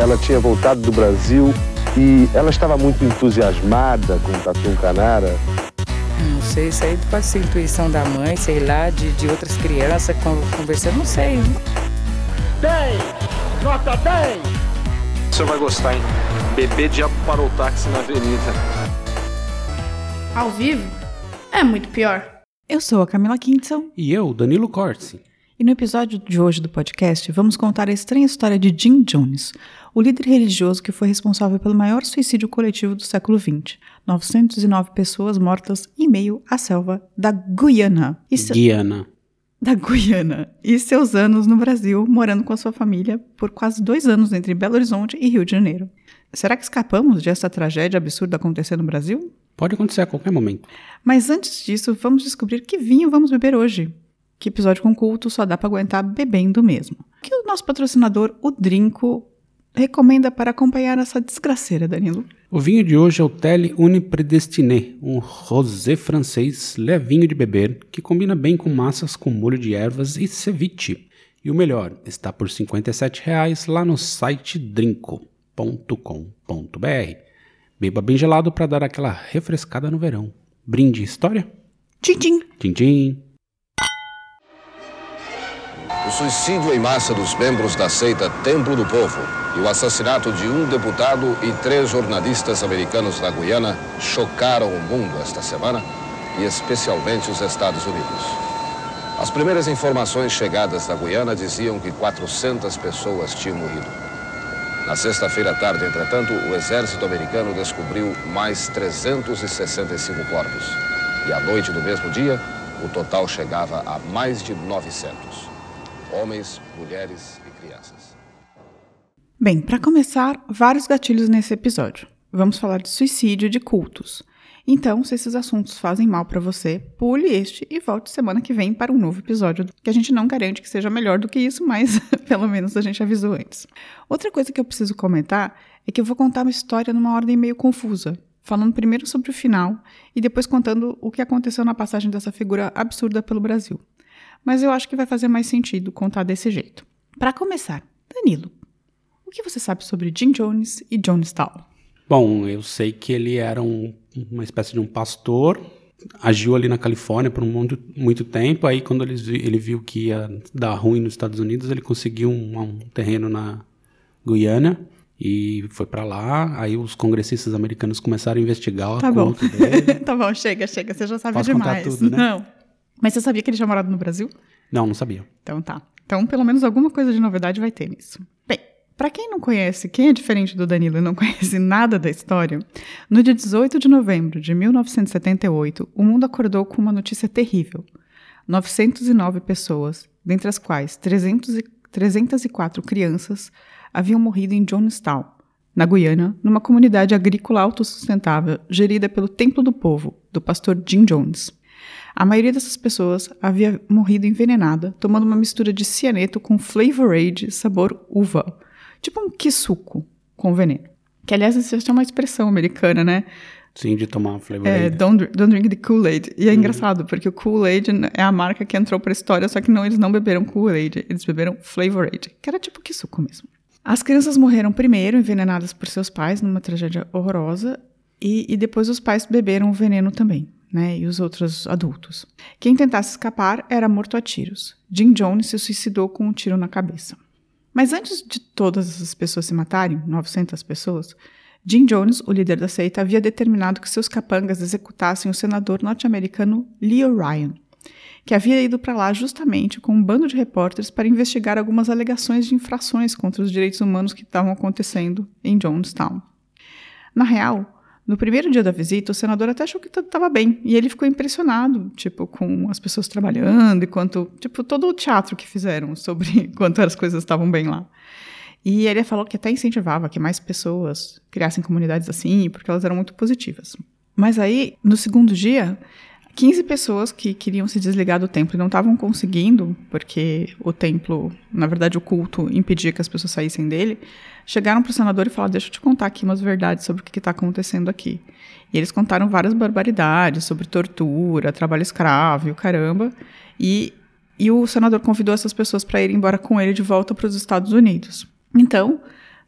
ela tinha voltado do Brasil e ela estava muito entusiasmada com o Tatu Canara. Não sei, isso aí pode ser intuição da mãe, sei lá, de, de outras crianças conversando, não sei. 10! Nota 10! O senhor vai gostar, hein? Bebê diabo parou o táxi na avenida. Ao vivo? É muito pior. Eu sou a Camila Kintzel. E eu, Danilo Corsi. E no episódio de hoje do podcast, vamos contar a estranha história de Jim Jones, o líder religioso que foi responsável pelo maior suicídio coletivo do século XX. 909 pessoas mortas em meio à selva da Guiana. Guiana. Da Guiana. E seus anos no Brasil, morando com a sua família por quase dois anos entre Belo Horizonte e Rio de Janeiro. Será que escapamos dessa tragédia absurda acontecer no Brasil? Pode acontecer a qualquer momento. Mas antes disso, vamos descobrir que vinho vamos beber hoje que episódio com culto só dá para aguentar bebendo mesmo. Que o nosso patrocinador, o Drinco, recomenda para acompanhar essa desgraceira, Danilo? O vinho de hoje é o Telle Une Predestiné, um rosé francês levinho de beber que combina bem com massas com molho de ervas e ceviche. E o melhor, está por R$ 57,00 lá no site drinco.com.br. Beba bem gelado para dar aquela refrescada no verão. Brinde história? Tchim, tchim. Tchim, tchim. O suicídio em massa dos membros da seita Templo do Povo e o assassinato de um deputado e três jornalistas americanos da Guiana chocaram o mundo esta semana e especialmente os Estados Unidos. As primeiras informações chegadas da Guiana diziam que 400 pessoas tinham morrido. Na sexta-feira à tarde, entretanto, o exército americano descobriu mais 365 corpos. E à noite do mesmo dia, o total chegava a mais de 900 homens, mulheres e crianças. Bem, para começar, vários gatilhos nesse episódio. Vamos falar de suicídio e de cultos. Então, se esses assuntos fazem mal para você, pule este e volte semana que vem para um novo episódio, que a gente não garante que seja melhor do que isso, mas pelo menos a gente avisou antes. Outra coisa que eu preciso comentar é que eu vou contar uma história numa ordem meio confusa, falando primeiro sobre o final e depois contando o que aconteceu na passagem dessa figura absurda pelo Brasil mas eu acho que vai fazer mais sentido contar desse jeito. Para começar, Danilo, o que você sabe sobre Jim Jones e Jonestown? Bom, eu sei que ele era um, uma espécie de um pastor, agiu ali na Califórnia por um muito, muito tempo. Aí, quando ele, ele viu que ia dar ruim nos Estados Unidos, ele conseguiu um, um terreno na Guiana e foi para lá. Aí os congressistas americanos começaram a investigar tá o bom. dele. tá bom, chega, chega. Você já sabe Posso demais. Tudo, né? Não. Mas você sabia que ele tinha morado no Brasil? Não, não sabia. Então tá. Então, pelo menos alguma coisa de novidade vai ter nisso. Bem, para quem não conhece, quem é diferente do Danilo e não conhece nada da história, no dia 18 de novembro de 1978, o mundo acordou com uma notícia terrível. 909 pessoas, dentre as quais 300 e, 304 crianças, haviam morrido em Jonestown, na Guiana, numa comunidade agrícola autossustentável gerida pelo Templo do Povo, do pastor Jim Jones. A maioria dessas pessoas havia morrido envenenada, tomando uma mistura de cianeto com Flavorade sabor uva, tipo um quisuco com veneno. Que, aliás, isso é uma expressão americana, né? Sim, de tomar Flavorade. É, don't, don't drink the Kool-Aid. E é uhum. engraçado, porque o Kool-Aid é a marca que entrou para a história, só que não, eles não beberam Kool-Aid, eles beberam Flavorade, que era tipo quisuco mesmo. As crianças morreram primeiro, envenenadas por seus pais, numa tragédia horrorosa, e, e depois os pais beberam o veneno também né, e os outros adultos. Quem tentasse escapar era morto a tiros. Jim Jones se suicidou com um tiro na cabeça. Mas antes de todas essas pessoas se matarem, 900 pessoas, Jim Jones, o líder da seita, havia determinado que seus capangas executassem o senador norte-americano Leo Ryan, que havia ido para lá justamente com um bando de repórteres para investigar algumas alegações de infrações contra os direitos humanos que estavam acontecendo em Jonestown. Na real, no primeiro dia da visita, o senador até achou que tudo estava bem. E ele ficou impressionado, tipo, com as pessoas trabalhando e quanto, tipo, todo o teatro que fizeram sobre quanto as coisas estavam bem lá. E ele falou que até incentivava que mais pessoas criassem comunidades assim, porque elas eram muito positivas. Mas aí, no segundo dia, 15 pessoas que queriam se desligar do templo e não estavam conseguindo, porque o templo, na verdade, o culto impedia que as pessoas saíssem dele, chegaram para o senador e falaram: Deixa eu te contar aqui umas verdades sobre o que está acontecendo aqui. E eles contaram várias barbaridades sobre tortura, trabalho escravo e o caramba. E, e o senador convidou essas pessoas para ir embora com ele de volta para os Estados Unidos. Então,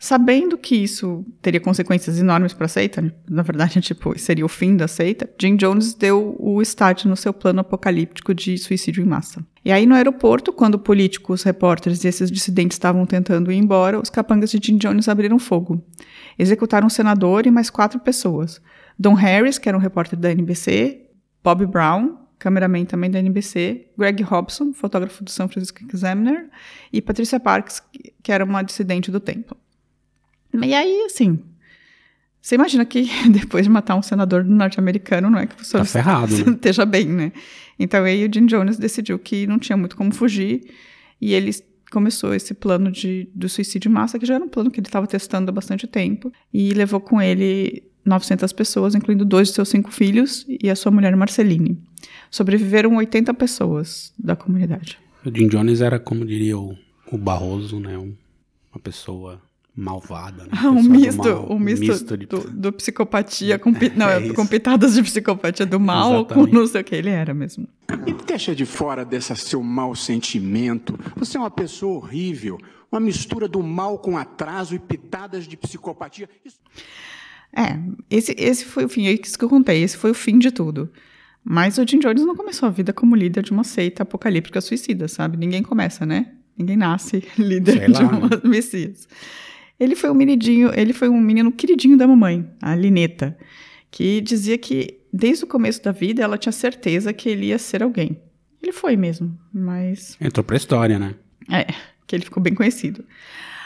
Sabendo que isso teria consequências enormes para a seita, na verdade, tipo, seria o fim da seita, Jim Jones deu o start no seu plano apocalíptico de suicídio em massa. E aí, no aeroporto, quando políticos, repórteres e esses dissidentes estavam tentando ir embora, os capangas de Jim Jones abriram fogo. Executaram um senador e mais quatro pessoas. Don Harris, que era um repórter da NBC, Bob Brown, cameraman também da NBC, Greg Hobson, fotógrafo do San Francisco Examiner, e Patricia Parks, que era uma dissidente do templo. E aí, assim, você imagina que depois de matar um senador norte-americano, não é que você Tá ferrado, né? esteja bem, né? Então aí o Jim Jones decidiu que não tinha muito como fugir e ele começou esse plano de, do suicídio em massa, que já era um plano que ele estava testando há bastante tempo, e levou com ele 900 pessoas, incluindo dois de seus cinco filhos e a sua mulher Marceline. Sobreviveram 80 pessoas da comunidade. O Jim Jones era, como diria o, o Barroso, né? um- uma pessoa malvada. Né? Ah, um misto, mal, um misto, de- do, do psicopatia com, pi- não, É isso. com pitadas de psicopatia do mal, com não sei o que ele era mesmo. E deixa de fora desse seu mau sentimento. Você é uma pessoa horrível. Uma mistura do mal com atraso e pitadas de psicopatia. Isso- É, esse, esse foi o fim, é isso que eu contei, esse foi o fim de tudo. Mas o Jim Jones não começou a vida como líder de uma seita apocalíptica suicida, sabe? Ninguém começa, né? Ninguém nasce líder Sei de lá, uma né? messias. Ele foi um menidinho, ele foi um menino queridinho da mamãe, a Lineta, que dizia que desde o começo da vida ela tinha certeza que ele ia ser alguém. Ele foi mesmo, mas Entrou pra história, né? é, que ele ficou bem conhecido.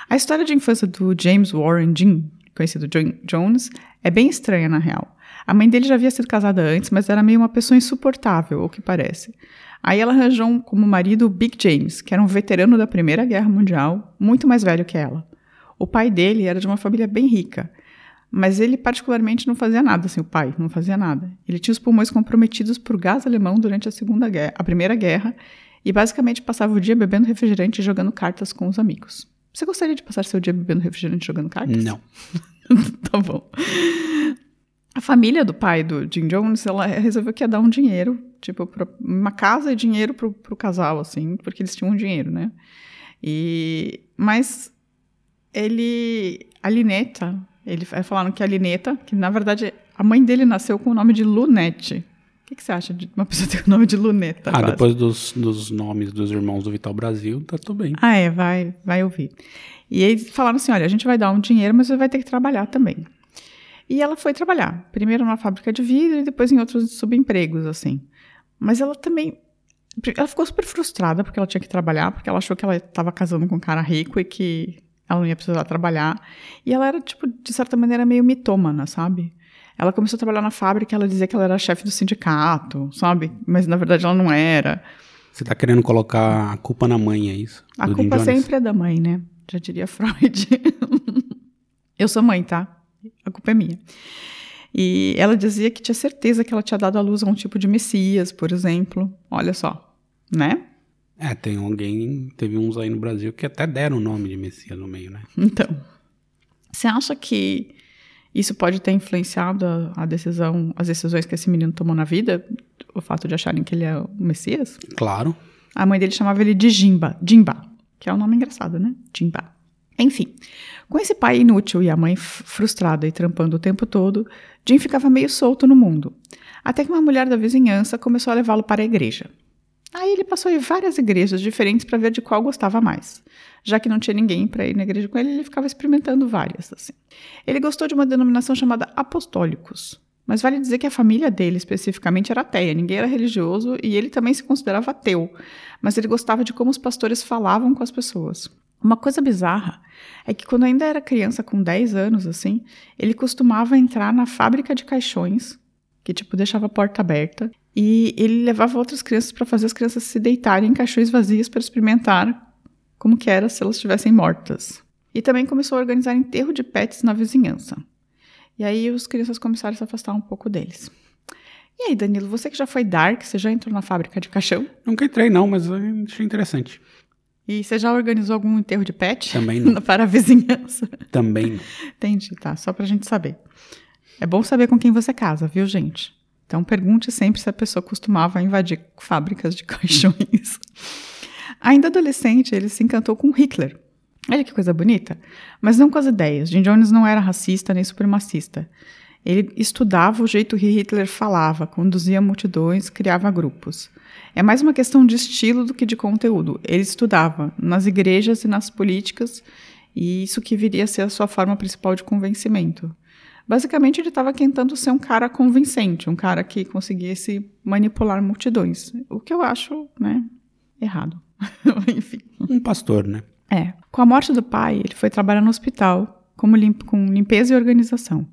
A história de infância do James Warren Jim, conhecido John Jones, é bem estranha na real. A mãe dele já havia sido casada antes, mas era meio uma pessoa insuportável, o que parece. Aí ela arranjou como marido o Big James, que era um veterano da Primeira Guerra Mundial, muito mais velho que ela. O pai dele era de uma família bem rica, mas ele particularmente não fazia nada, assim, o pai não fazia nada. Ele tinha os pulmões comprometidos por gás alemão durante a Segunda Guerra, a Primeira Guerra, e basicamente passava o dia bebendo refrigerante e jogando cartas com os amigos. Você gostaria de passar seu dia bebendo refrigerante e jogando cartas? Não. tá bom. A família do pai do Jim Jones, ela resolveu que ia dar um dinheiro, tipo, uma casa e dinheiro pro, pro casal, assim, porque eles tinham dinheiro, né? E, mas ele, a Lineta, ele falaram que a Lineta, que na verdade a mãe dele nasceu com o nome de Lunete. O que, que você acha de uma pessoa ter o nome de Luneta? Ah, quase? depois dos, dos nomes dos irmãos do Vital Brasil, tá tudo bem. Ah, é, vai, vai ouvir. E eles falaram assim: olha, a gente vai dar um dinheiro, mas você vai ter que trabalhar também. E ela foi trabalhar, primeiro numa fábrica de vidro e depois em outros subempregos, assim. Mas ela também. Ela ficou super frustrada porque ela tinha que trabalhar, porque ela achou que ela estava casando com um cara rico e que ela não ia precisar trabalhar. E ela era, tipo, de certa maneira, meio mitômana, sabe? Ela começou a trabalhar na fábrica, ela dizia que ela era chefe do sindicato, sabe? Mas na verdade ela não era. Você tá querendo colocar a culpa na mãe, é isso? A Do culpa sempre é da mãe, né? Já diria Freud. Eu sou mãe, tá? A culpa é minha. E ela dizia que tinha certeza que ela tinha dado à luz a um tipo de Messias, por exemplo. Olha só, né? É, tem alguém, teve uns aí no Brasil que até deram o nome de Messias no meio, né? Então, você acha que isso pode ter influenciado a, a decisão, as decisões que esse menino tomou na vida? O fato de acharem que ele é o Messias? Claro. A mãe dele chamava ele de Jimba, Jimba, que é um nome engraçado, né? Jimba. Enfim, com esse pai inútil e a mãe frustrada e trampando o tempo todo, Jim ficava meio solto no mundo. Até que uma mulher da vizinhança começou a levá-lo para a igreja. Aí ele passou em várias igrejas diferentes para ver de qual gostava mais. Já que não tinha ninguém para ir na igreja com ele, ele ficava experimentando várias. Assim. Ele gostou de uma denominação chamada Apostólicos. Mas vale dizer que a família dele especificamente era ateia, ninguém era religioso e ele também se considerava ateu. Mas ele gostava de como os pastores falavam com as pessoas. Uma coisa bizarra é que quando ainda era criança, com 10 anos, assim, ele costumava entrar na fábrica de caixões, que tipo deixava a porta aberta, e ele levava outras crianças para fazer as crianças se deitarem em caixões vazios para experimentar como que era se elas estivessem mortas. E também começou a organizar enterro de pets na vizinhança. E aí os crianças começaram a se afastar um pouco deles. E aí, Danilo, você que já foi dark, você já entrou na fábrica de caixão? Nunca entrei não, mas achei interessante. E você já organizou algum enterro de pet? Também não. Para a vizinhança? Também não. Entendi, tá. Só pra gente saber. É bom saber com quem você casa, viu, gente? Então pergunte sempre se a pessoa costumava invadir fábricas de caixões. Ainda adolescente, ele se encantou com Hitler. Olha que coisa bonita. Mas não com as ideias. Jim Jones não era racista nem supremacista. Ele estudava o jeito que Hitler falava, conduzia multidões, criava grupos. É mais uma questão de estilo do que de conteúdo. Ele estudava nas igrejas e nas políticas, e isso que viria a ser a sua forma principal de convencimento. Basicamente, ele estava tentando ser um cara convincente, um cara que conseguisse manipular multidões, o que eu acho, né, errado. Enfim. Um pastor, né? É. Com a morte do pai, ele foi trabalhar no hospital como limp com limpeza e organização.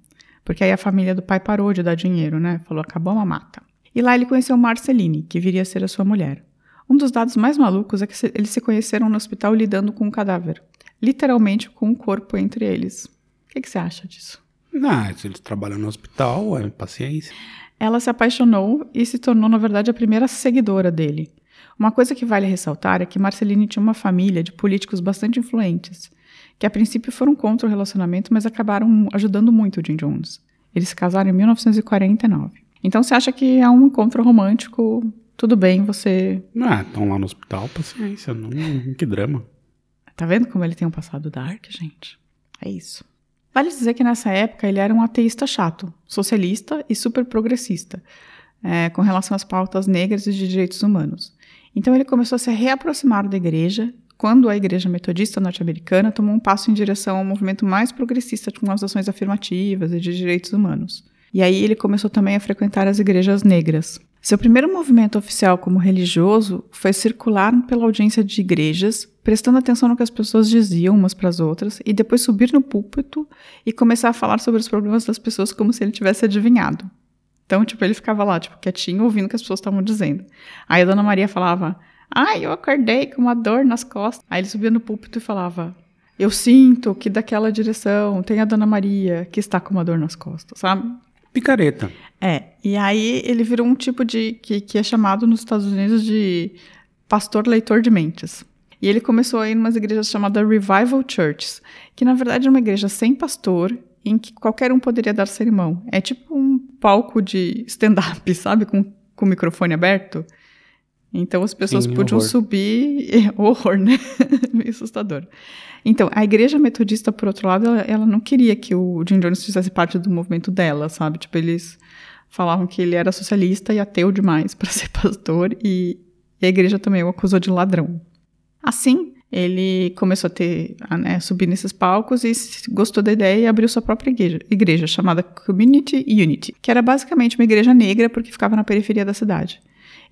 Porque aí a família do pai parou de dar dinheiro, né? Falou, acabou a mamata. E lá ele conheceu Marceline, que viria a ser a sua mulher. Um dos dados mais malucos é que eles se conheceram no hospital lidando com um cadáver. Literalmente com um corpo entre eles. O que, que você acha disso? Ah, se eles trabalham no hospital, é paciência. Ela se apaixonou e se tornou, na verdade, a primeira seguidora dele. Uma coisa que vale ressaltar é que Marceline tinha uma família de políticos bastante influentes que a princípio foram contra o relacionamento, mas acabaram ajudando muito o Jim Jones. Eles se casaram em 1949. Então você acha que é um encontro romântico, tudo bem, você. Ah, estão lá no hospital, paciência, não, que drama. Tá vendo como ele tem um passado dark, gente? É isso. Vale dizer que nessa época ele era um ateísta chato, socialista e super progressista, é, com relação às pautas negras e de direitos humanos. Então ele começou a se reaproximar da igreja quando a Igreja Metodista norte-americana tomou um passo em direção ao movimento mais progressista com as ações afirmativas e de direitos humanos. E aí ele começou também a frequentar as igrejas negras. Seu primeiro movimento oficial como religioso foi circular pela audiência de igrejas, prestando atenção no que as pessoas diziam umas para as outras, e depois subir no púlpito e começar a falar sobre os problemas das pessoas como se ele tivesse adivinhado. Então, tipo, ele ficava lá, tipo, quietinho, ouvindo o que as pessoas estavam dizendo. Aí a dona Maria falava: Ai, eu acordei com uma dor nas costas. Aí ele subia no púlpito e falava: Eu sinto que daquela direção tem a Dona Maria que está com uma dor nas costas, sabe? Picareta. É. E aí ele virou um tipo de. que, que é chamado nos Estados Unidos de pastor leitor de mentes. E ele começou a ir em umas igrejas chamadas Revival Churches, que na verdade é uma igreja sem pastor, em que qualquer um poderia dar sermão. É tipo um palco de stand-up, sabe? Com, com o microfone aberto. Então as pessoas Sim, podiam horror. subir. horror, né? Meio assustador. Então, a igreja metodista, por outro lado, ela, ela, não queria que o Jim Jones fizesse parte do movimento dela, sabe? Tipo, eles falavam que ele era socialista e ateu demais para ser pastor, e, e, a igreja também o acusou de ladrão. Assim, ele começou a ter, a, né, subir nesses palcos e gostou da ideia e abriu sua própria igreja, igreja chamada Community Unity, que era basicamente uma igreja negra porque ficava na periferia da cidade.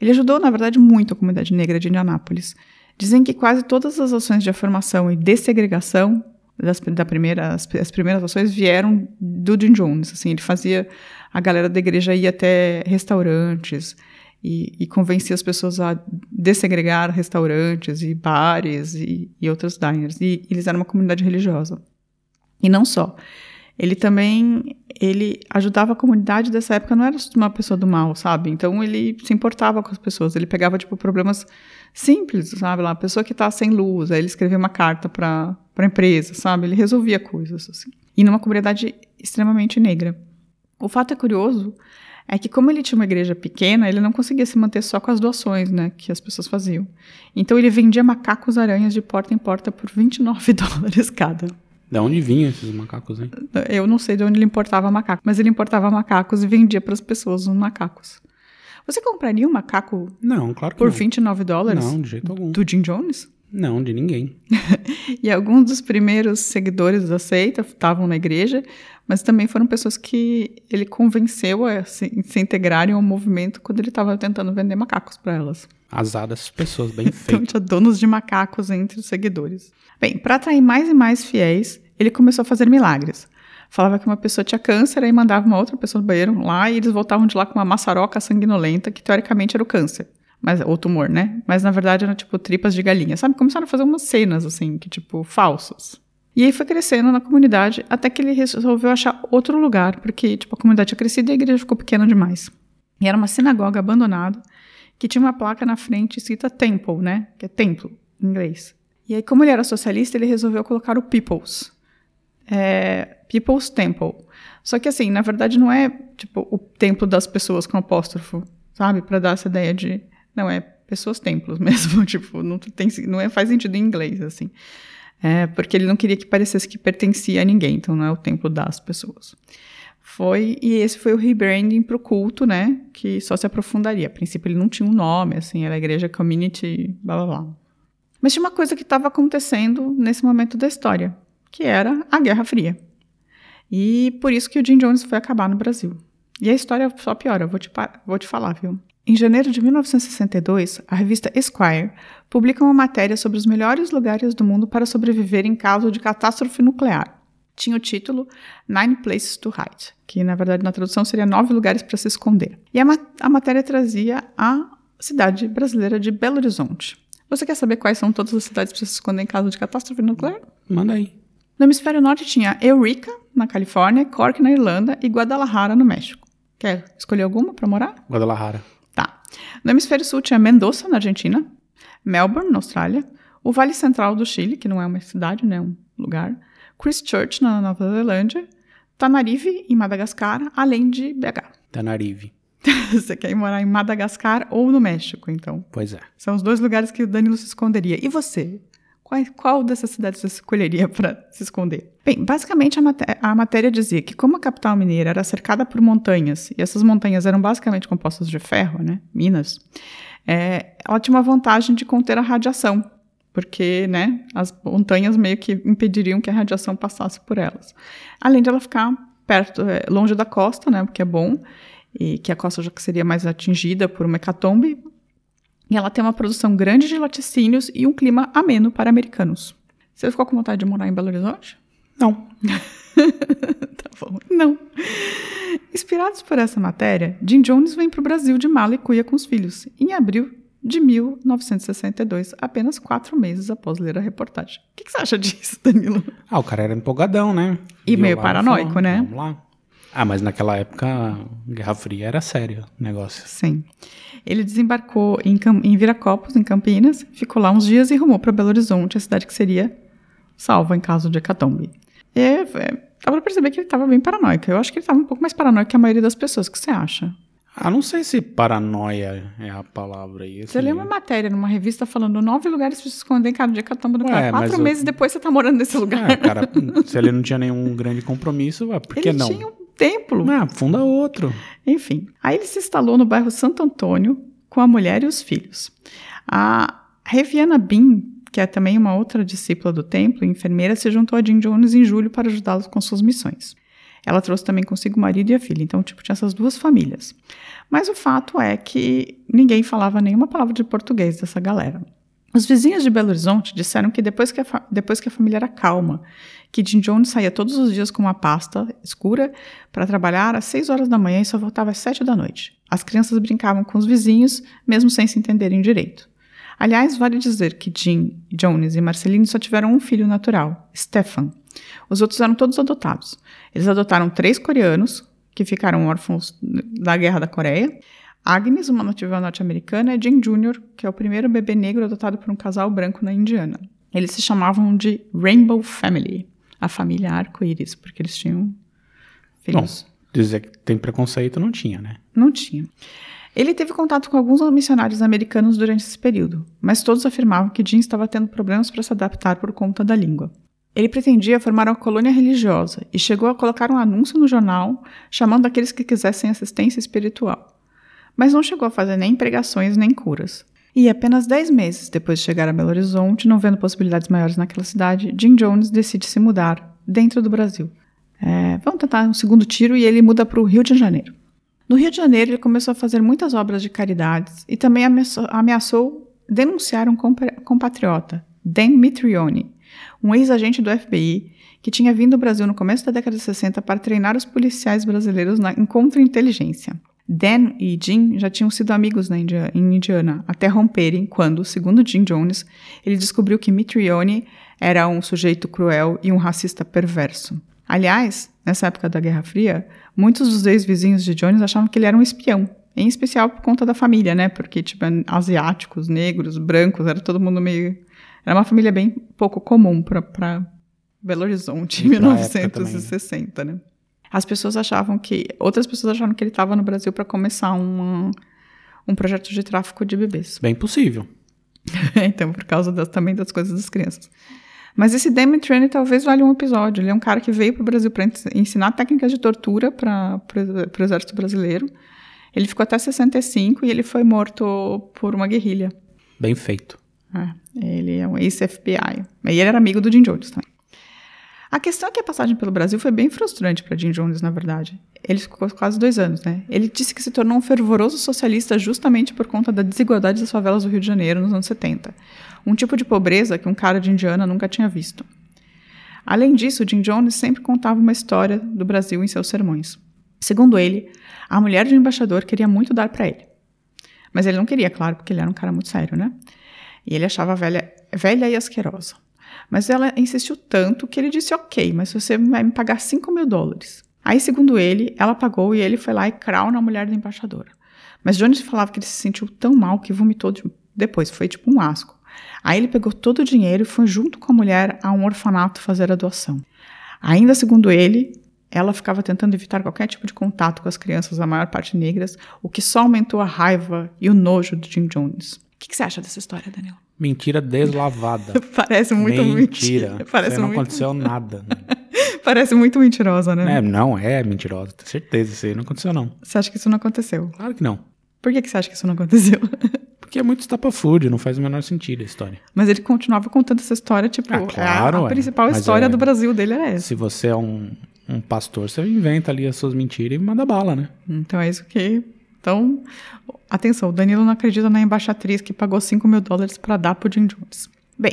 Ele ajudou, na verdade, muito a comunidade negra de Indianápolis. Dizem que quase todas as ações de afirmação e dessegregação das, da primeira, as, as, primeiras ações vieram do Jim Jones. Assim, ele fazia a galera da igreja ir até restaurantes e, e as pessoas a dessegregar restaurantes e bares e, e outros diners. E eles eram uma comunidade religiosa. E não só. Ele também ele ajudava a comunidade dessa época, não era uma pessoa do mal, sabe? Então ele se importava com as pessoas, ele pegava tipo problemas simples, sabe? Lá, a pessoa que está sem luz, aí ele escrevia uma carta para a empresa, sabe? Ele resolvia coisas assim. E numa comunidade extremamente negra. O fato é curioso é que como ele tinha uma igreja pequena, ele não conseguia se manter só com as doações, né, que as pessoas faziam. Então ele vendia macacos aranhas de porta em porta por 29 dólares cada. De onde vinham esses macacos, hein? Eu não sei de onde ele importava macacos, mas ele importava macacos e vendia para as pessoas os macacos. Você compraria um macaco não, claro que por não. 29 dólares? Não, de jeito algum. Do Jim Jones? Não, de ninguém. e alguns dos primeiros seguidores da seita estavam na igreja, mas também foram pessoas que ele convenceu a se, se integrarem ao movimento quando ele estava tentando vender macacos para elas. Azadas pessoas, bem feitas. então tinha donos de macacos entre os seguidores. Bem, para atrair mais e mais fiéis, ele começou a fazer milagres. Falava que uma pessoa tinha câncer, aí mandava uma outra pessoa no banheiro lá e eles voltavam de lá com uma maçaroca sanguinolenta, que teoricamente era o câncer. Mas, ou tumor, né? Mas na verdade eram tipo tripas de galinha, sabe? Começaram a fazer umas cenas assim, que tipo, falsas. E aí foi crescendo na comunidade até que ele resolveu achar outro lugar, porque tipo, a comunidade tinha crescido e a igreja ficou pequena demais. E era uma sinagoga abandonada que tinha uma placa na frente escrita Temple, né? Que é templo em inglês. E aí, como ele era socialista, ele resolveu colocar o People's, é, People's Temple. Só que assim, na verdade não é tipo o templo das pessoas com apóstrofo, sabe? Para dar essa ideia de não é pessoas templos mesmo, tipo, não tem não é faz sentido em inglês assim. É, porque ele não queria que parecesse que pertencia a ninguém, então não é o templo das pessoas. Foi, e esse foi o rebranding para o culto, né, que só se aprofundaria. A princípio ele não tinha um nome, assim, era a igreja community, blá blá blá. Mas tinha uma coisa que estava acontecendo nesse momento da história, que era a Guerra Fria. E por isso que o Jim Jones foi acabar no Brasil. E a história só piora, vou te, vou te falar, viu? Em janeiro de 1962, a revista Esquire publica uma matéria sobre os melhores lugares do mundo para sobreviver em caso de catástrofe nuclear. Tinha o título Nine Places to Hide, que na verdade na tradução seria Nove Lugares para se Esconder. E a, ma a matéria trazia a cidade brasileira de Belo Horizonte. Você quer saber quais são todas as cidades para se esconder em caso de catástrofe nuclear? Manda aí. No hemisfério norte tinha Eureka, na Califórnia, Cork, na Irlanda e Guadalajara, no México. Quer escolher alguma para morar? Guadalajara. Tá. No hemisfério sul tinha Mendoza, na Argentina, Melbourne, na Austrália, o Vale Central do Chile, que não é uma cidade, né, um lugar, Christchurch, na Nova Zelândia, Tanarive, em Madagascar, além de BH. Tanarive. Você quer ir morar em Madagascar ou no México, então? Pois é. São os dois lugares que o Danilo se esconderia. E você? Qual, qual dessas cidades você escolheria para se esconder? Bem, basicamente a, maté a, matéria dizia que como a capital mineira era cercada por montanhas, e essas montanhas eram basicamente compostas de ferro, né, minas, é, ela tinha uma vantagem de conter a radiação, porque né, as montanhas meio que impediriam que a radiação passasse por elas. Além de ela ficar perto, é, longe da costa, né, o que é bom, e que a costa já seria mais atingida por uma hecatombe, e ela tem uma produção grande de laticínios e um clima ameno para americanos. Você ficou com vontade de morar em Belo Horizonte? Não. Não. Inspirados por essa matéria, Jim Jones vem para o Brasil de mala e cuia com os filhos, em abril de 1962, apenas quatro meses após ler a reportagem. O que, que, você acha disso, Danilo? Ah, o cara era empolgadão, né? E Viu meio paranoico, né? Vamos lá. Ah, mas naquela época, Guerra Fria era sério o negócio. Sim. Ele desembarcou em, em Viracopos, em Campinas, ficou lá uns dias e rumou para Belo Horizonte, a cidade que seria salva em caso de hecatombe. E é, dá pra perceber que ele estava bem paranoico. Eu acho que ele estava um pouco mais paranoico que a maioria das pessoas. O que você acha? Ah, não sei se paranoia é a palavra aí. Assim, você lê uma matéria numa revista falando nove lugares para se esconder em cada dia que no cara. Quatro meses eu... depois você tá morando nesse lugar. É, cara, se ele não tinha nenhum grande compromisso, por que ele não? Tinha um templo. Ah, funda outro. Enfim. Aí ele se instalou no bairro Santo Antônio com a mulher e os filhos. A Reviana Bin, que é também uma outra discípula do templo, enfermeira, se juntou a Jim Jones em julho para ajudá-los com suas missões. Ela trouxe também consigo o marido e a filha, então, tipo, tinha essas duas famílias. Mas o fato é que ninguém falava nenhuma palavra de português dessa galera. Os vizinhos de Belo Horizonte disseram que depois que a, depois que a família era calma, que Jim Jones saía todos os dias com uma pasta escura para trabalhar às 6 horas da manhã e só voltava às 7 da noite. As crianças brincavam com os vizinhos, mesmo sem se entenderem direito. Aliás, vale dizer que Jim, Jones e Marceline só tiveram um filho natural, Stefan. Os outros eram todos adotados. Eles adotaram três coreanos, que ficaram órfãos da Guerra da Coreia, Agnes, uma nativa norte-americana, e Jim Jr., que é o primeiro bebê negro adotado por um casal branco na Indiana. Eles se chamavam de Rainbow Family, a família arco-íris, porque eles tinham filhos. Bom, dizer que tem preconceito não tinha, né? Não tinha. Ele teve contato com alguns missionários americanos durante esse período, mas todos afirmavam que Jim estava tendo problemas para se adaptar por conta da língua. Ele pretendia formar uma colônia religiosa e chegou a colocar um anúncio no jornal chamando aqueles que quisessem assistência espiritual. Mas não chegou a fazer nem pregações nem curas. E apenas dez meses depois de chegar a Belo Horizonte, não vendo possibilidades maiores naquela cidade, Jim Jones decide se mudar dentro do Brasil. É, vamos tentar um segundo tiro e ele muda para o Rio de Janeiro. No Rio de Janeiro, ele começou a fazer muitas obras de caridades e também ameaçou, denunciar um compatriota, Dan Mitrione, um ex-agente do FBI que tinha vindo ao Brasil no começo da década de 60 para treinar os policiais brasileiros na, em contra-inteligência. Dan e Jim já tinham sido amigos Índia, em Indiana, até romperem quando, segundo Jim Jones, ele descobriu que Mitrione era um sujeito cruel e um racista perverso. Aliás, nessa época da Guerra Fria, muitos dos ex-vizinhos de Jones achavam que ele era um espião, em especial por conta da família, né? Porque, tipo, asiáticos, negros, brancos, era todo mundo meio. Era uma família bem pouco comum para Belo Horizonte, em 1960, né? as pessoas achavam que. Outras pessoas achavam que ele estava no Brasil para começar um, um projeto de tráfico de bebês. Bem possível. então, por causa das, também das coisas das crianças. Mas esse Damon Trane talvez valha um episódio. Ele é um cara que veio para o Brasil para ensinar técnicas de tortura para o exército brasileiro. Ele ficou até 65 e ele foi morto por uma guerrilha. Bem feito. É, ele é um ex-FBI. E ele era amigo do Jim Jones também. A questão é que a passagem pelo Brasil foi bem frustrante para Jim Jones, na verdade. Ele ficou quase dois anos, né? Ele disse que se tornou um fervoroso socialista justamente por conta da desigualdade das favelas do Rio de Janeiro nos anos 70. Um tipo de pobreza que um cara de Indiana nunca tinha visto. Além disso, Jim Jones sempre contava uma história do Brasil em seus sermões. Segundo ele, a mulher do embaixador queria muito dar para ele. Mas ele não queria, claro, porque ele era um cara muito sério, né? E ele achava velha, velha e asquerosa. Mas ela insistiu tanto que ele disse: Ok, mas você vai me pagar 5 mil dólares. Aí, segundo ele, ela pagou e ele foi lá e crau na mulher da embaixadora. Mas Jones falava que ele se sentiu tão mal que vomitou de... depois, foi tipo um asco. Aí ele pegou todo o dinheiro e foi junto com a mulher a um orfanato fazer a doação. Ainda segundo ele, ela ficava tentando evitar qualquer tipo de contato com as crianças, a maior parte negras, o que só aumentou a raiva e o nojo de Jim Jones. O que, que você acha dessa história, Danilo? Mentira deslavada. Parece muito mentira. mentira. Parece não muito... aconteceu nada. Parece muito mentirosa, né? É, não é mentirosa, tenho certeza. Isso aí não aconteceu, não. Você acha que isso não aconteceu? Claro que não. Por que, que você acha que isso não aconteceu? Porque é muito estapafúrdio, não faz o menor sentido a história. Mas ele continuava contando essa história, tipo, Ah, claro, a, a ué. principal Mas história é- do Brasil dele era essa. Se você é um, um pastor, você inventa ali as suas mentiras e manda bala, né? Então é isso que. Então, atenção, o Danilo não acredita na embaixatriz que pagou 5 mil dólares para dar pro Jim Jones. Bem,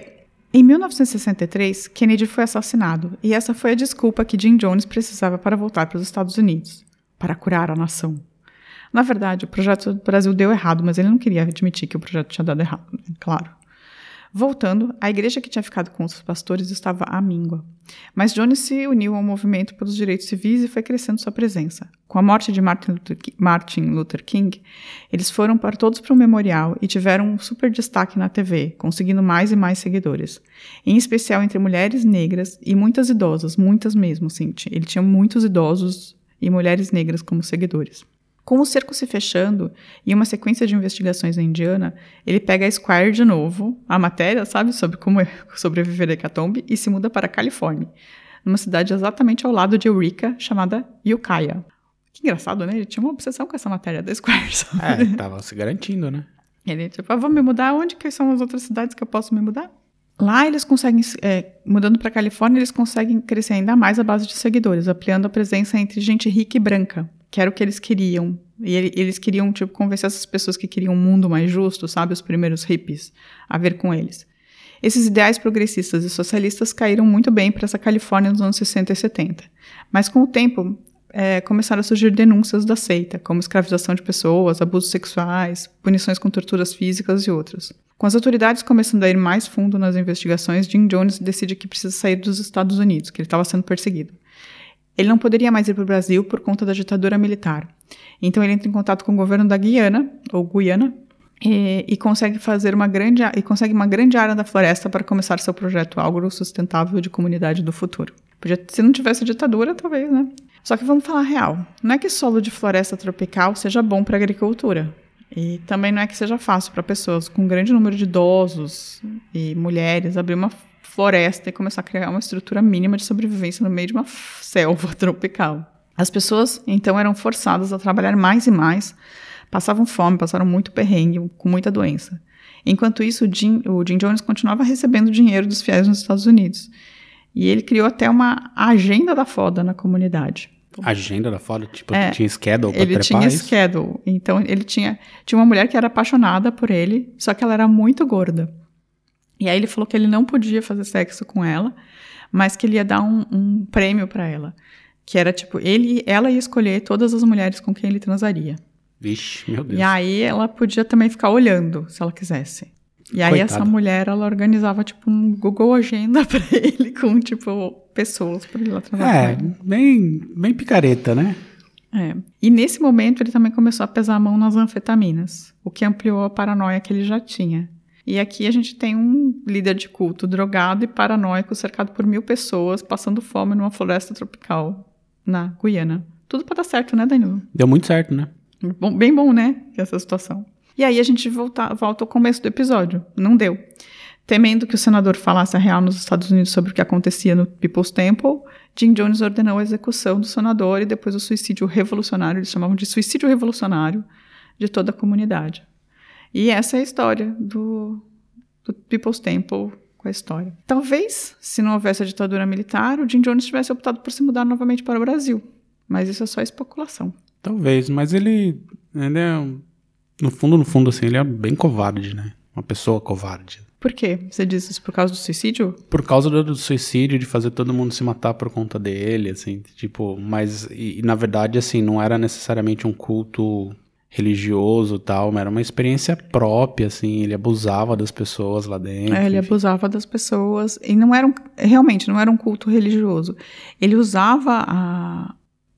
em 1963, Kennedy foi assassinado e essa foi a desculpa que Jim Jones precisava para voltar para os Estados Unidos para curar a nação. Na verdade, o projeto do Brasil deu errado, mas ele não queria admitir que o projeto tinha dado errado, né? claro. Voltando, a igreja que tinha ficado com os pastores estava à míngua. Mas Jones se uniu ao movimento pelos direitos civis e foi crescendo sua presença. Com a morte de Martin Luther, Martin Luther King, eles foram para todos para o memorial e tiveram um super destaque na TV, conseguindo mais e mais seguidores. Em especial entre mulheres negras e muitas idosas, muitas mesmo, sim. Ele tinha muitos idosos e mulheres negras como seguidores. Com o cerco se fechando e uma sequência de investigações na Indiana, ele pega a Squire de novo, a matéria, sabe, sobre como sobreviver a hecatombe, e se muda para a Califórnia, numa cidade exatamente ao lado de Eureka, chamada Ukiah. Que engraçado, né? Ele tinha uma obsessão com essa matéria da Squire, sabe? É, tava se garantindo, né? Ele, tipo, ah, vou me mudar? Onde que são as outras cidades que eu posso me mudar? Lá eles conseguem, é, mudando para Califórnia, eles conseguem crescer ainda mais a base de seguidores, ampliando a presença entre gente rica e branca, que era o que eles queriam. E ele- eles queriam, tipo, convencer essas pessoas que queriam um mundo mais justo, sabe? Os primeiros hippies, a ver com eles. Esses ideais progressistas e socialistas caíram muito bem para essa Califórnia nos anos 60 e 70. Mas com o tempo, é, começaram a surgir denúncias da seita, como escravização de pessoas, abusos sexuais, punições com torturas físicas e outros. Com as autoridades começando a ir mais fundo nas investigações, Jim Jones decide que precisa sair dos Estados Unidos, que ele estava sendo perseguido. Ele não poderia mais ir para o Brasil por conta da ditadura militar. Então ele entra em contato com o governo da Guiana, ou Guiana, e, e consegue fazer uma grande e consegue uma grande área da floresta para começar seu projeto agrosustentável de comunidade do futuro. Podia, se não tivesse ditadura, talvez, né? Só que vamos falar real. Não é que solo de floresta tropical seja bom para agricultura. E também não é que seja fácil para pessoas com um grande número de idosos e mulheres abrir uma floresta e começar a criar uma estrutura mínima de sobrevivência no meio de uma selva tropical. As pessoas, então, eram forçadas a trabalhar mais e mais, passavam fome, passaram muito perrengue, com muita doença. Enquanto isso, o Jim, o Jim Jones continuava recebendo dinheiro dos fiéis nos Estados Unidos. E ele criou até uma agenda da foda na comunidade. Agenda da foda, tipo, É, tinha schedule pra Ele tinha isso? schedule. Então, ele tinha, tinha uma mulher que era apaixonada por ele, só que ela era muito gorda. E aí ele falou que ele não podia fazer sexo com ela, mas que ele ia dar um, um prêmio pra ela. Que era tipo, ele, ela ia escolher todas as mulheres com quem ele transaria. Vixe, meu Deus. E aí ela podia também ficar olhando, se ela quisesse. E aí Coitada. essa mulher, ela organizava, tipo, um Google Agenda pra ele, com, tipo, pessoas pra ele lá transar É, bem, bem picareta, né? É. E nesse momento ele também começou a pesar a mão nas anfetaminas, o que ampliou a paranoia que ele já tinha. E aqui a gente tem um líder de culto drogado e paranoico cercado por mil pessoas passando fome numa floresta tropical na Guiana. Tudo pra dar certo, né, Danilo? Deu muito certo, né? Bom- bem bom, né? Essa situação. E aí a gente volta, volta ao começo do episódio. Não deu. Temendo que o senador falasse a real nos Estados Unidos sobre o que acontecia no People's Temple, Jim Jones ordenou a execução do senador e depois o suicídio revolucionário, eles chamavam de suicídio revolucionário, de toda a comunidade. E essa é a história do, do People's Temple com a história. Talvez, se não houvesse a ditadura militar, o Jim Jones tivesse optado por se mudar novamente para o Brasil. Mas isso é só especulação. Talvez, mas ele, ele é, no fundo, no fundo, assim, ele é bem covarde, né? Uma pessoa covarde. Por quê? Você diz isso por causa do suicídio? Por causa do, suicídio, de fazer todo mundo se matar por conta dele, assim, tipo, mas, e, e na verdade, assim, não era necessariamente um culto religioso tal, mas era uma experiência própria, assim, ele abusava das pessoas lá dentro. É, ele enfim. abusava das pessoas e não era um, realmente não era um culto religioso. Ele usava a,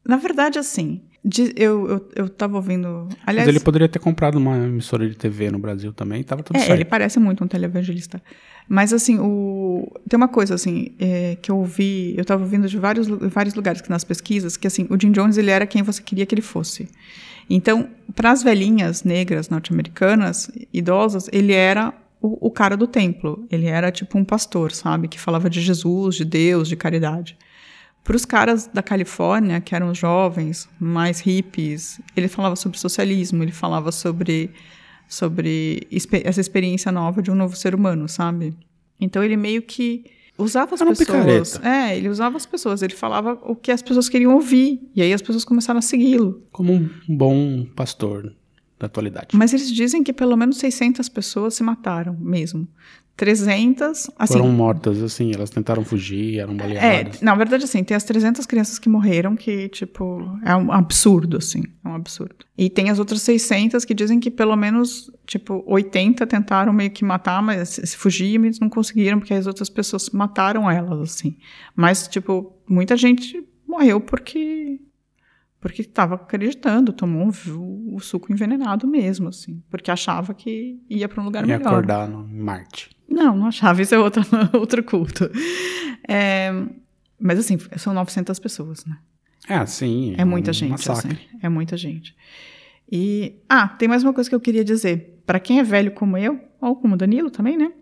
na verdade, assim, de- eu, eu, eu tava ouvindo, aliás, Mas ele poderia ter comprado uma emissora de TV no Brasil também, tava tudo É, certo. ele parece muito um televangelista. Mas, assim, o... tem uma coisa, assim, é, que eu ouvi... Eu estava ouvindo de vários, vários lugares que nas pesquisas, que, assim, o Jim Jones, ele era quem você queria que ele fosse. Então, para as velhinhas negras norte-americanas, idosas, ele era o, o cara do templo. Ele era, tipo, um pastor, sabe? Que falava de Jesus, de Deus, de caridade. Para os caras da Califórnia, que eram jovens, mais hippies, ele falava sobre socialismo, ele falava sobre, sobre essa experiência nova de um novo ser humano, sabe? Então ele meio que usava as Era pessoas. picareta. É, ele usava as pessoas, ele falava o que as pessoas queriam ouvir. E aí as pessoas começaram a segui-lo. Como um bom pastor da atualidade. Mas eles dizem que pelo menos 600 pessoas se mataram mesmo. 300, assim, Foram mortas, assim, elas tentaram fugir, eram É, baleadas. na verdade, assim, tem as 300 crianças que morreram, que, tipo, é um absurdo, assim, é um absurdo. E tem as outras 600 que dizem que pelo menos, tipo, 80 tentaram meio que matar, mas se se fugir, mas não conseguiram, porque as outras pessoas mataram elas, assim. Mas, tipo, muita gente morreu porque porque estava acreditando, tomou um- o suco envenenado mesmo, assim, porque achava que ia para um lugar E melhor. acordar no em Marte. Não, não achava. Isso é outro, outro culto. É, mas, assim, são 900 pessoas, né? É, sim. É muita um gente, Massacre. assim. É muita gente. E... Ah, tem mais uma coisa que eu queria dizer. Pra quem é velho como eu, ou como o Danilo também, né?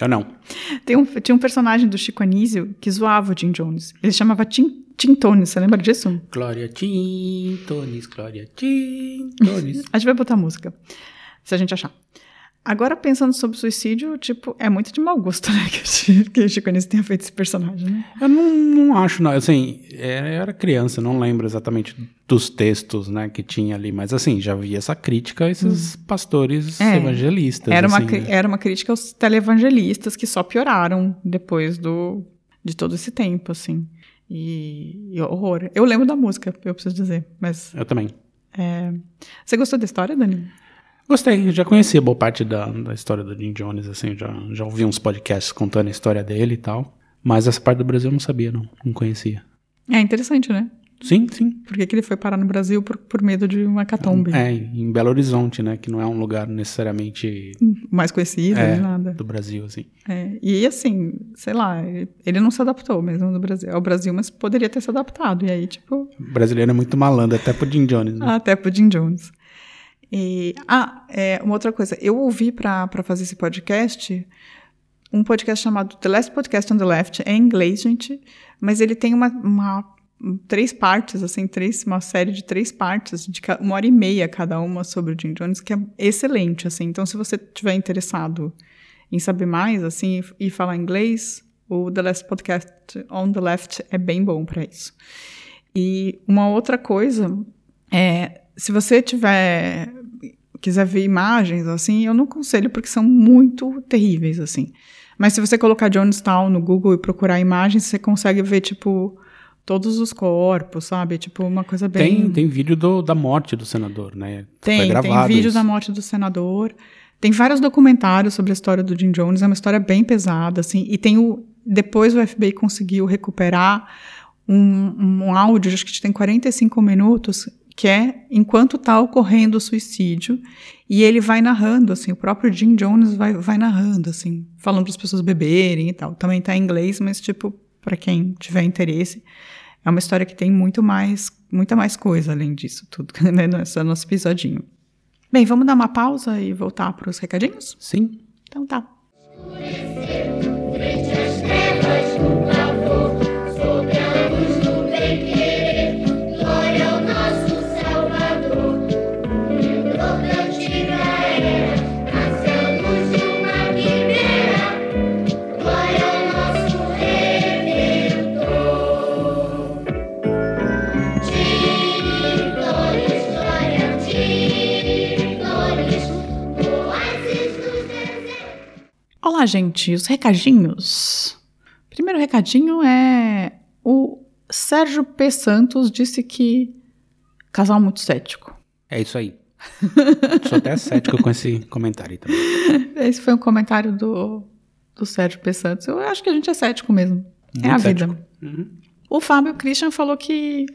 Eu não. Tem um, tinha um personagem do Chico Anísio que zoava o Jim Jones. Ele chamava Tim, Tim Tones, você lembra disso? Glória Tintones, Glória Tintones. A gente vai botar música, se a gente achar. Agora, pensando sobre suicídio, tipo, é muito de mau gosto, né? Que, o Chico Anísio tenha feito esse personagem, né? Eu não, não acho, não. Assim, é, eu era criança, não lembro exatamente dos textos, né, que tinha ali, mas assim, já vi essa crítica a esses pastores É. evangelistas. Era uma, assim, cri- né? era uma crítica aos televangelistas que só pioraram depois do, de todo esse tempo, assim. E, e horror. Eu lembro da música, eu preciso dizer, mas... Eu também. é, Você gostou da história, Danilo? Gostei, eu já conhecia boa parte da, da história do Jim Jones, assim, já, já ouvi uns podcasts contando a história dele e tal. Mas essa parte do Brasil eu não sabia, não. Não conhecia. É interessante, né? Sim, sim. Por que, que ele foi parar no Brasil por, por medo de uma hecatombe? É, em Belo Horizonte, né? Que não é um lugar necessariamente Mais conhecido, É. nada. do Brasil, assim. É, e assim, sei lá, ele- ele não se adaptou mesmo no Brasil, ao Brasil, mas poderia ter se adaptado. E aí, tipo, O brasileiro é muito malandro, até pro Jim Jones, né? até pro Jim Jones. E, ah, é, uma outra coisa. Eu ouvi para fazer esse podcast um podcast chamado The Last Podcast on the Left. É em inglês, gente, mas ele tem uma, uma- três partes, assim, três, uma série de três partes, de uma hora e meia cada uma sobre o Jim Jones, que é excelente, assim. Então, se você tiver interessado em saber mais, assim, e, falar inglês, o The Last Podcast on the Left é bem bom para isso. E uma outra coisa é, se você tiver quiser ver imagens assim, eu não aconselho porque são muito terríveis assim. Mas se você colocar Jonestown no Google e procurar imagens, você consegue ver tipo todos os corpos, sabe? Tipo uma coisa bem Tem, tem vídeo do- da morte do senador, né? Foi tem, gravado tem vídeo isso. da morte do senador. Tem vários documentários sobre a história do Jim Jones, é uma história bem pesada, assim. E tem o. Depois o FBI conseguiu recuperar um, um áudio, acho que tem 45 minutos, que é enquanto está ocorrendo o suicídio. E ele vai narrando, assim, o próprio Jim Jones vai, vai narrando, assim, falando para as pessoas beberem e tal. Também está em inglês, mas, tipo, para quem tiver interesse, é uma história que tem muito mais, muita mais coisa além disso tudo, né? Não é só nosso episodinho. Bem, vamos dar uma pausa e voltar para os recadinhos? Sim. Então tá. Gente, os recadinhos. Primeiro recadinho é o Sérgio P. Santos disse que casal muito cético. É isso aí. Sou até cético com esse comentário também. Esse foi um comentário do, do Sérgio P. Santos. Eu acho que a gente é cético mesmo. é a cético. vida. O Fábio Christian falou que,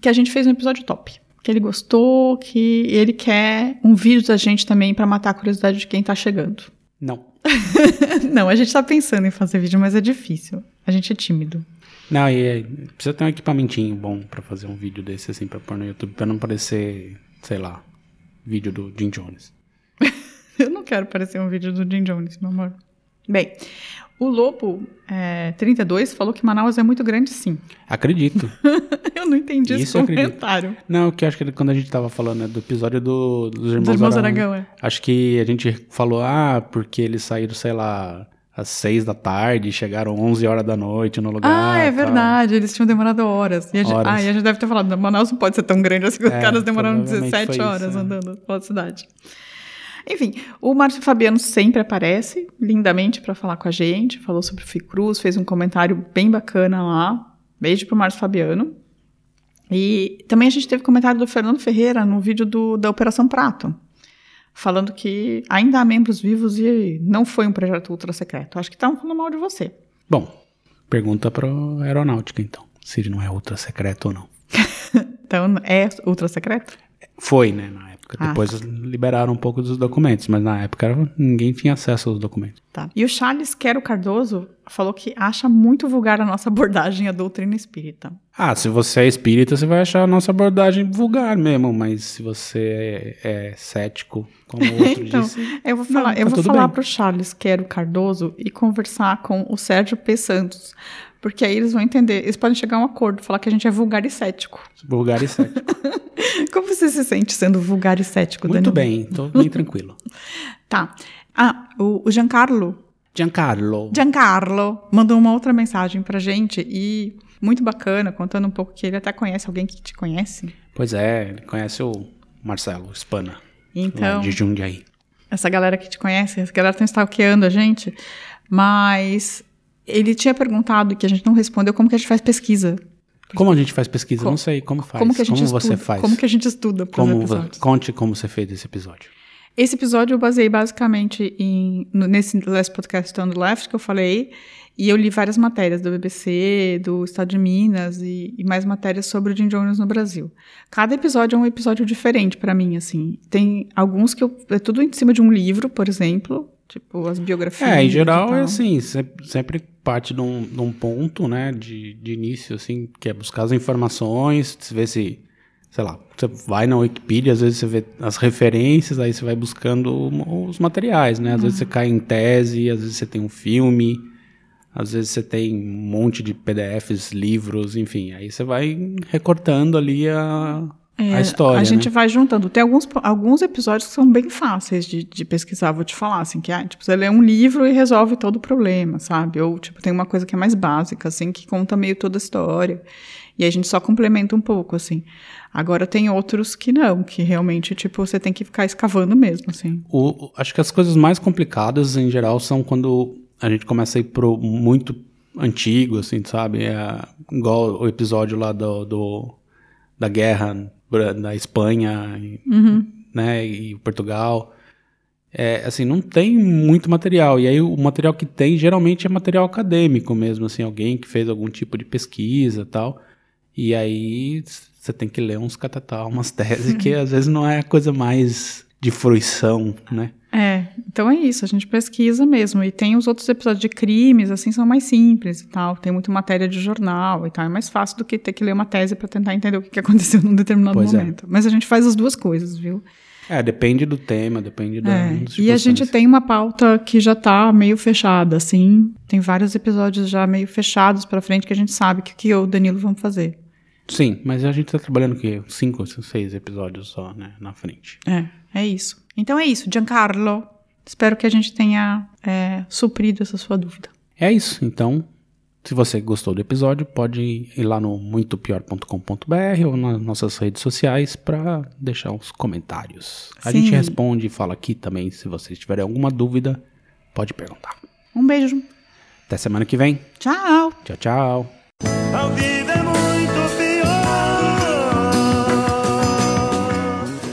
que a gente fez um episódio top. Que ele gostou, que ele quer um vídeo da gente também pra matar a curiosidade de quem tá chegando. Não. Não, a gente tá pensando em fazer vídeo, mas é difícil. A gente é tímido. Não, e é, precisa ter um equipamentinho bom pra fazer um vídeo desse assim pra pôr no YouTube, pra não parecer, sei lá, vídeo do Jim Jones. Eu não quero parecer um vídeo do Jim Jones, meu amor. Bem, o Lobo é, 32 falou que Manaus é muito grande, sim. Acredito. Eu não entendi esse Isso acredito. comentário. Não, que eu acho que quando a gente tava falando né, do episódio do, dos Irmãos, Dos Irmãos Aragão, Aragão, é. acho que a gente falou, ah, porque eles saíram, sei lá, às seis da tarde, chegaram 11 horas da noite no lugar. Ah, é verdade, eles tinham demorado horas. E a gente, Horas. ah, e a gente deve ter falado, Manaus não pode ser tão grande assim, os É, caras demoraram provavelmente 17 foi horas isso, é. andando pela cidade. Enfim, o Márcio Fabiano sempre aparece lindamente para falar com a gente, falou sobre o Ficruz, fez um comentário bem bacana lá. Beijo pro Márcio Fabiano. E também a gente teve comentário do Fernando Ferreira no vídeo do, da Operação Prato, falando que ainda há membros vivos e não foi um projeto ultra secreto. Acho que estavam falando mal de você. Bom, pergunta pro Aeronáutica, então, se ele não é ultra secreto ou não. Então, é ultra secreto? Foi, né, na época. Ah. Depois liberaram um pouco dos documentos, mas na época ninguém tinha acesso aos documentos. Tá. E o Charles Quero Cardoso falou que acha muito vulgar a nossa abordagem à doutrina espírita. Ah, se você é espírita, você vai achar a nossa abordagem vulgar mesmo, mas se você é, é cético, como o outro então, disse... eu vou não, falar, tá eu vou tudo falar bem. pro Charles Quero Cardoso e conversar com o Sérgio P. Santos. Porque aí eles vão entender, eles podem chegar a um acordo, falar que a gente é vulgar e cético. Vulgar e cético. Como você se sente sendo vulgar e cético, Muito Danilo? bem, tô bem tranquilo. Tá. Ah, o, o Giancarlo Giancarlo. Giancarlo mandou uma outra mensagem pra gente e muito bacana, contando um pouco que ele até conhece alguém que te conhece. Pois é, ele conhece o Marcelo Spana, Então, de Jundiaí. essa galera que te conhece, essa galera tá stalkeando a gente, mas ele tinha perguntado que a gente não respondeu como que a gente faz pesquisa. Como a gente faz pesquisa? Co- Não sei, como faz? Como que a gente estuda? você faz? Como que a gente estuda Como? Conte como você fez esse episódio. Esse episódio eu baseei basicamente em, no- nesse Last Podcast on the Left que eu falei, e eu li várias matérias do BBC, do Estado de Minas e, e mais matérias sobre o Jim Jones no Brasil. Cada episódio é um episódio diferente pra mim, assim. Tem alguns que eu, é tudo em cima de um livro, por exemplo, tipo as biografias. É, em geral é assim, se- sempre parte de um, de um ponto, né, de, de início, assim, que é buscar as informações, se ver se, sei lá, você vai na Wikipedia, às vezes você vê as referências, aí você vai buscando os materiais, né, às vezes você Uhum. cai em tese, às vezes você tem um filme, às vezes você tem um monte de PDFs, livros, enfim, aí você vai recortando ali a, É, a história, A gente né? vai juntando. Tem alguns, alguns episódios que são bem fáceis de, de pesquisar, vou te falar, assim, que é, tipo, você lê um livro e resolve todo o problema, sabe? Ou, tipo, tem uma coisa que é mais básica, assim, que conta meio toda a história. E a gente só complementa um pouco, assim. Agora tem outros que não, que realmente, tipo, você tem que ficar escavando mesmo, assim. O- acho que as coisas mais complicadas, em geral, são quando a gente começa a ir pro muito antigo, assim, sabe? É, igual o episódio lá do, do- da guerra da Espanha, e, né, e Portugal. É, assim, não tem muito material. E aí o material que tem, geralmente, é material acadêmico mesmo, assim, alguém que fez algum tipo de pesquisa e tal. E aí você tem que ler uns catatal, umas teses que às vezes não é a coisa mais de fruição, né? É, então é isso, a gente pesquisa mesmo. E tem os outros episódios de crimes, assim, são mais simples e tal. Tem muito matéria de jornal e tal. É mais fácil do que ter que ler uma tese para tentar entender o que aconteceu num determinado Pois é. momento. Mas a gente faz as duas coisas, viu? É, depende do tema, depende da. É, e a gente tem uma pauta que já tá meio fechada, assim. Tem vários episódios já meio fechados pra frente que a gente sabe que, que eu e o Danilo vamos fazer. Sim, mas a gente tá trabalhando o quê? Cinco, seis episódios só, né? Na frente. É, é isso. Então é isso, Giancarlo. Espero que a gente tenha é, suprido essa sua dúvida. É isso. Então, se você gostou do episódio, pode ir lá no muitopior.com.br ou nas nossas redes sociais para deixar os comentários. A Sim. gente responde e fala aqui também. Se vocês tiverem alguma dúvida, pode perguntar. Um beijo. Até semana que vem. Tchau. Tchau, tchau.